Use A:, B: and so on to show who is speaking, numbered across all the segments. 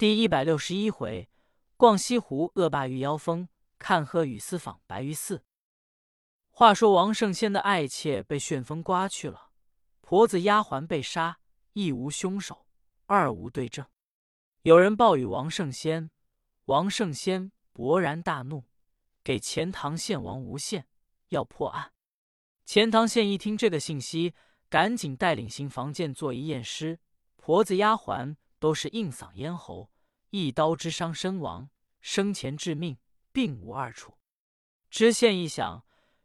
A: 第一百六十一回，逛西湖恶霸遇妖风，看鹤雨私访白鱼寺。话说王圣仙的爱妾被旋风刮去了，婆子丫鬟被杀，一无凶手，二无对证。有人报与王圣仙，王圣仙勃然大怒，给钱塘县王无限要破案。钱塘县一听这个信息，赶紧带领刑房监做一验尸，婆子丫鬟。都是硬嗓咽喉，一刀之伤身亡，生前致命，并无二处。知县一想，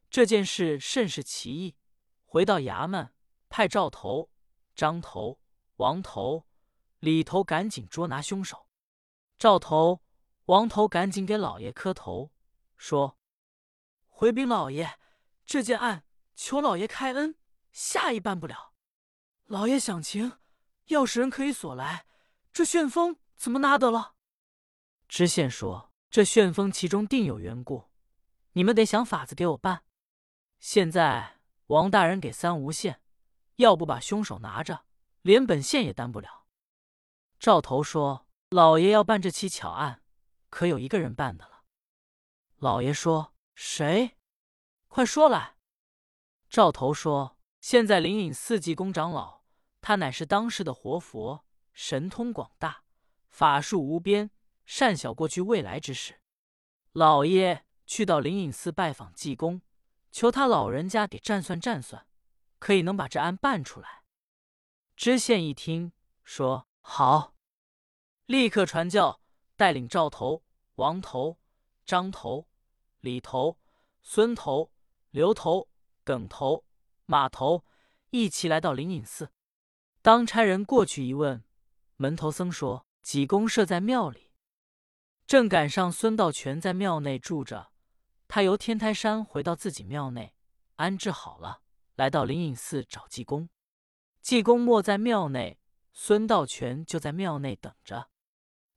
A: 这件事甚是奇异，回到衙门，派赵头、张头、王头、李头赶紧捉拿凶手。赵头、王头赶紧给老爷磕头，说：“回禀老爷，这件案求老爷开恩，下一办不了。老爷想情，要是人可以索来。”这旋风怎么拿得了？知县说：“这旋风其中定有缘故，你们得想法子给我办。现在王大人给三无限，要不把凶手拿着，连本县也担不了。”赵头说：“老爷要办这起巧案，可有一个人办的了？”老爷说：“谁？快说来。”赵头说：“现在灵隐寺济公长老，他乃是当世的活佛。”神通广大，法术无边，善晓过去未来之事。老爷去到灵隐寺拜访济公，求他老人家给占算占算，可以能把这案办出来。知县一听，说好，立刻传教，带领赵头、王头、张头、李头、孙头、刘头、耿头、马头一齐来到灵隐寺。当差人过去一问。门头僧说：“济公设在庙里，正赶上孙道全在庙内住着。他由天台山回到自己庙内安置好了，来到灵隐寺找济公。济公没在庙内，孙道全就在庙内等着。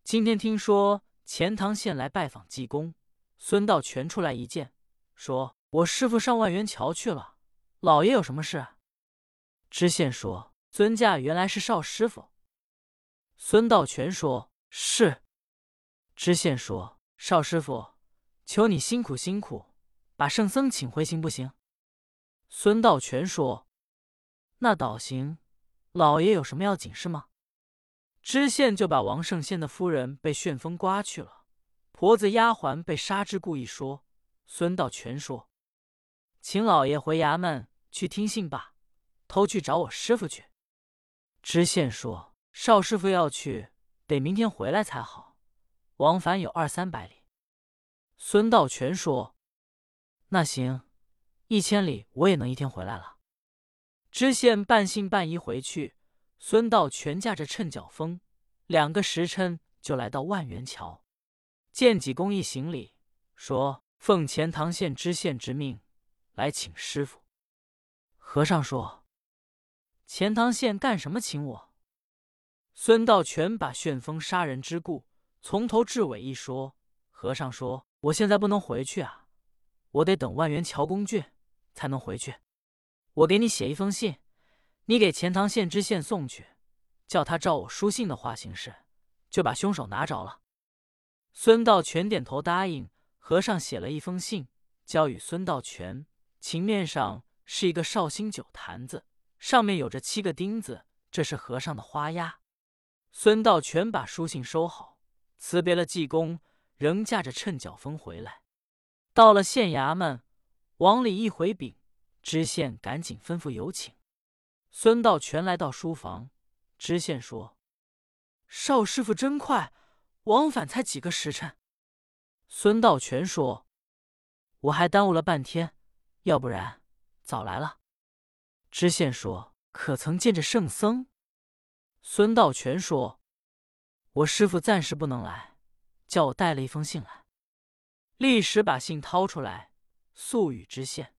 A: 今天听说钱塘县来拜访济公，孙道全出来一见，说：‘我师傅上万源桥去了，老爷有什么事？’知县说：‘尊驾原来是邵师傅。’孙道全说：“是。”知县说：“邵师傅，求你辛苦辛苦，把圣僧请回，行不行？”孙道全说：“那倒行。老爷有什么要紧事吗？”知县就把王圣仙的夫人被旋风刮去了，婆子丫鬟被杀之故一说。孙道全说：“请老爷回衙门去听信吧，偷去找我师傅去。”知县说。邵师傅要去，得明天回来才好。往返有二三百里。孙道全说：“那行，一千里我也能一天回来了。”知县半信半疑回去。孙道全驾着趁脚风，两个时辰就来到万源桥，见济公一行礼，说：“奉钱塘县知县之命，来请师傅。”和尚说：“钱塘县干什么请我？”孙道全把旋风杀人之故从头至尾一说。和尚说：“我现在不能回去啊，我得等万源桥公俊才能回去。我给你写一封信，你给钱塘县知县送去，叫他照我书信的话行事，就把凶手拿着了。”孙道全点头答应。和尚写了一封信，交与孙道全，情面上是一个绍兴酒坛子，上面有着七个钉子，这是和尚的花押。孙道全把书信收好，辞别了济公，仍驾着趁脚风回来。到了县衙门，往里一回禀，知县赶紧吩咐有请。孙道全来到书房，知县说：“邵师傅真快，往返才几个时辰。”孙道全说：“我还耽误了半天，要不然早来了。”知县说：“可曾见着圣僧？”孙道全说：“我师傅暂时不能来，叫我带了一封信来。”立时把信掏出来，速与知县。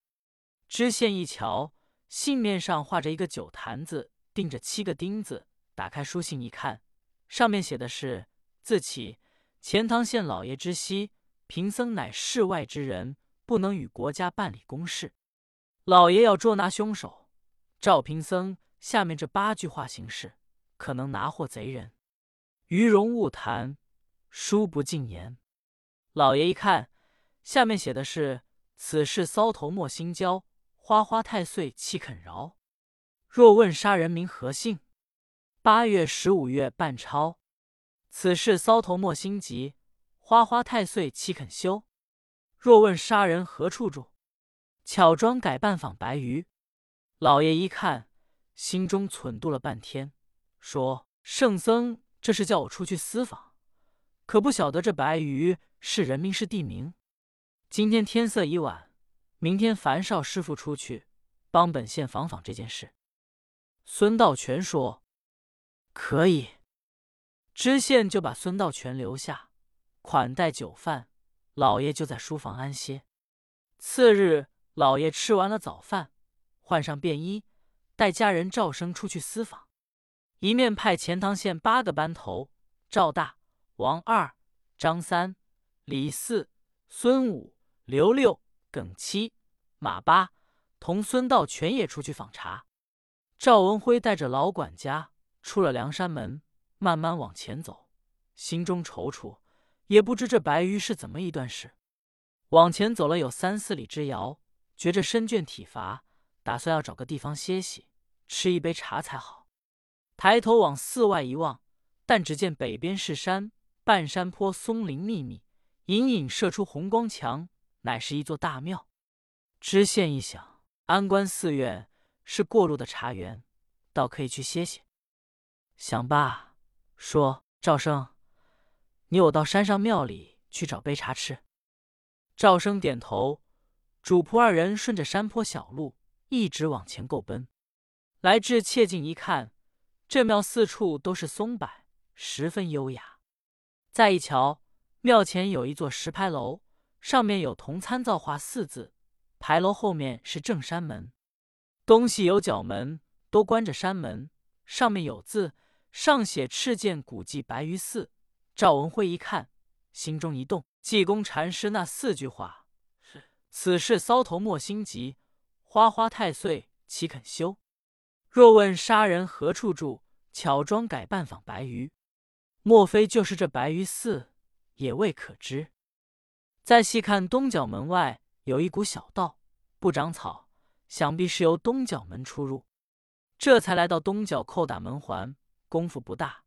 A: 知县一瞧，信面上画着一个酒坛子，钉着七个钉子。打开书信一看，上面写的是：“自起，钱塘县老爷知悉，贫僧乃世外之人，不能与国家办理公事。老爷要捉拿凶手，照贫僧下面这八句话行事。”可能拿获贼人，鱼荣勿谈，书不尽言。”老爷一看，下面写的是：“此事搔头莫心焦，花花太岁岂肯饶？若问杀人名何姓？八月十五月半抄。此事搔头莫心急，花花太岁岂肯休？若问杀人何处住？巧装改扮访白鱼。”老爷一看，心中忖度了半天，说：“圣僧这是叫我出去私访，可不晓得这白鱼。”是人名是地名。今天天色已晚，明天樊少师傅出去帮本县访访这件事。孙道全说：“可以。”知县就把孙道全留下，款待酒饭。老爷就在书房安歇。次日，老爷吃完了早饭，换上便衣，带家人赵生出去私访。一面派钱塘县八个班头：赵大、王二、张三。李四、孙五、刘六、耿七、马八同孙道全也出去访查。赵文辉带着老管家出了梁山门，慢慢往前走，心中踌躇，也不知这白鱼是怎么一段事。往前走了有三四里之遥，觉着身倦体乏，打算要找个地方歇息，吃一杯茶才好。抬头往寺外一望，但只见北边是山，半山坡松林密密。隐隐射出红光墙，乃是一座大庙。知县一想，安关寺院是过路的茶园，倒可以去歇歇。想罢，说：“赵生，你我到山上庙里去找杯茶吃。”赵生点头，主仆二人顺着山坡小路一直往前够奔。来至切近一看，这庙四处都是松柏，十分优雅。再一瞧。庙前有一座石牌楼，上面有“同参造化”四字。牌楼后面是正山门，东西有角门，都关着山门。上面有字，上写“赤剑古迹白鱼寺”。赵文辉一看，心中一动，济公禅师那四句话是：“此事搔头莫心急，花花太岁岂肯休？若问杀人何处住，巧装改扮访白鱼。莫非就是这白鱼寺？”也未可知。再细看东角门外有一股小道，不长草，想必是由东角门出入。这才来到东角，叩打门环，功夫不大，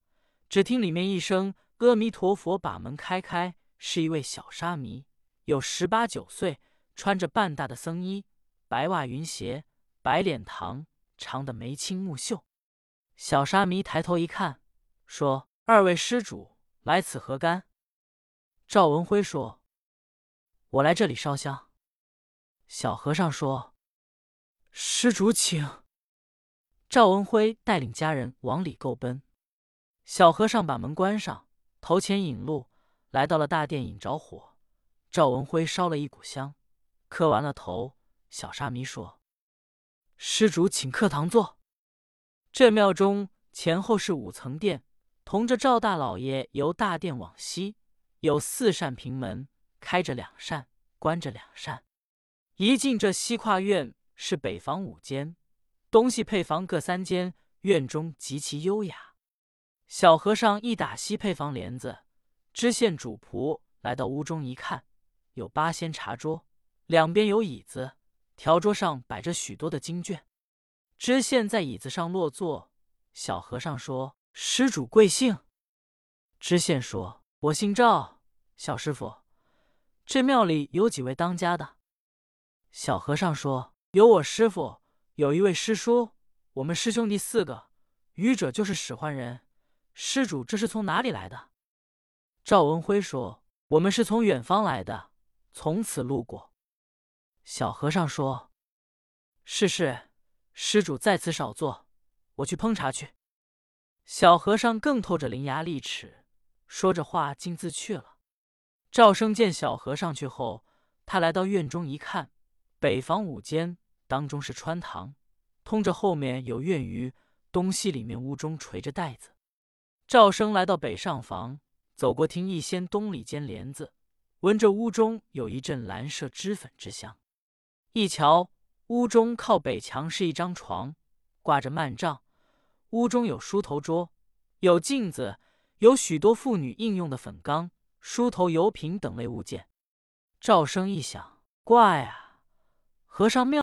A: 只听里面一声“阿弥陀佛”，把门开开，是一位小沙弥，有十八九岁，穿着半大的僧衣，白袜云鞋，白脸膛，长的眉清目秀。小沙弥抬头一看，说：“二位施主来此何干？”赵文辉说：“我来这里烧香。”小和尚说：“施主请。”赵文辉带领家人往里够奔。小和尚把门关上，头前引路，来到了大殿，引着火。赵文辉烧了一股香，磕完了头。小沙弥说：“施主请客堂坐。”这庙中前后是五层殿，同着赵大老爷由大殿往西。有四扇平门，开着两扇，关着两扇。一进这西跨院，是北房五间，东西配房各三间。院中极其优雅。小和尚一打西配房帘子，知县主仆来到屋中一看，有八仙茶桌，两边有椅子，条桌上摆着许多的经卷。知县在椅子上落座。小和尚说：“施主贵姓？”知县说。我姓赵，小师傅，这庙里有几位当家的？小和尚说：“有我师傅，有一位师叔，我们师兄弟四个。愚者就是使唤人。施主这是从哪里来的？”赵文辉说：“我们是从远方来的，从此路过。”小和尚说：“是是，施主在此少坐，我去烹茶去。”小和尚更透着伶牙俐齿。说着话，径自去了。赵生见小和尚去后，他来到院中一看，北房五间，当中是穿堂，通着后面有院鱼，东西里面屋中垂着袋子。赵生来到北上房，走过厅一掀东里间帘子，闻着屋中有一阵蓝色脂粉之香。一瞧，屋中靠北墙是一张床，挂着幔帐，屋中有梳头桌，有镜子。有许多妇女应用的粉缸、梳头油瓶等类物件。赵生一想，怪啊，和尚庙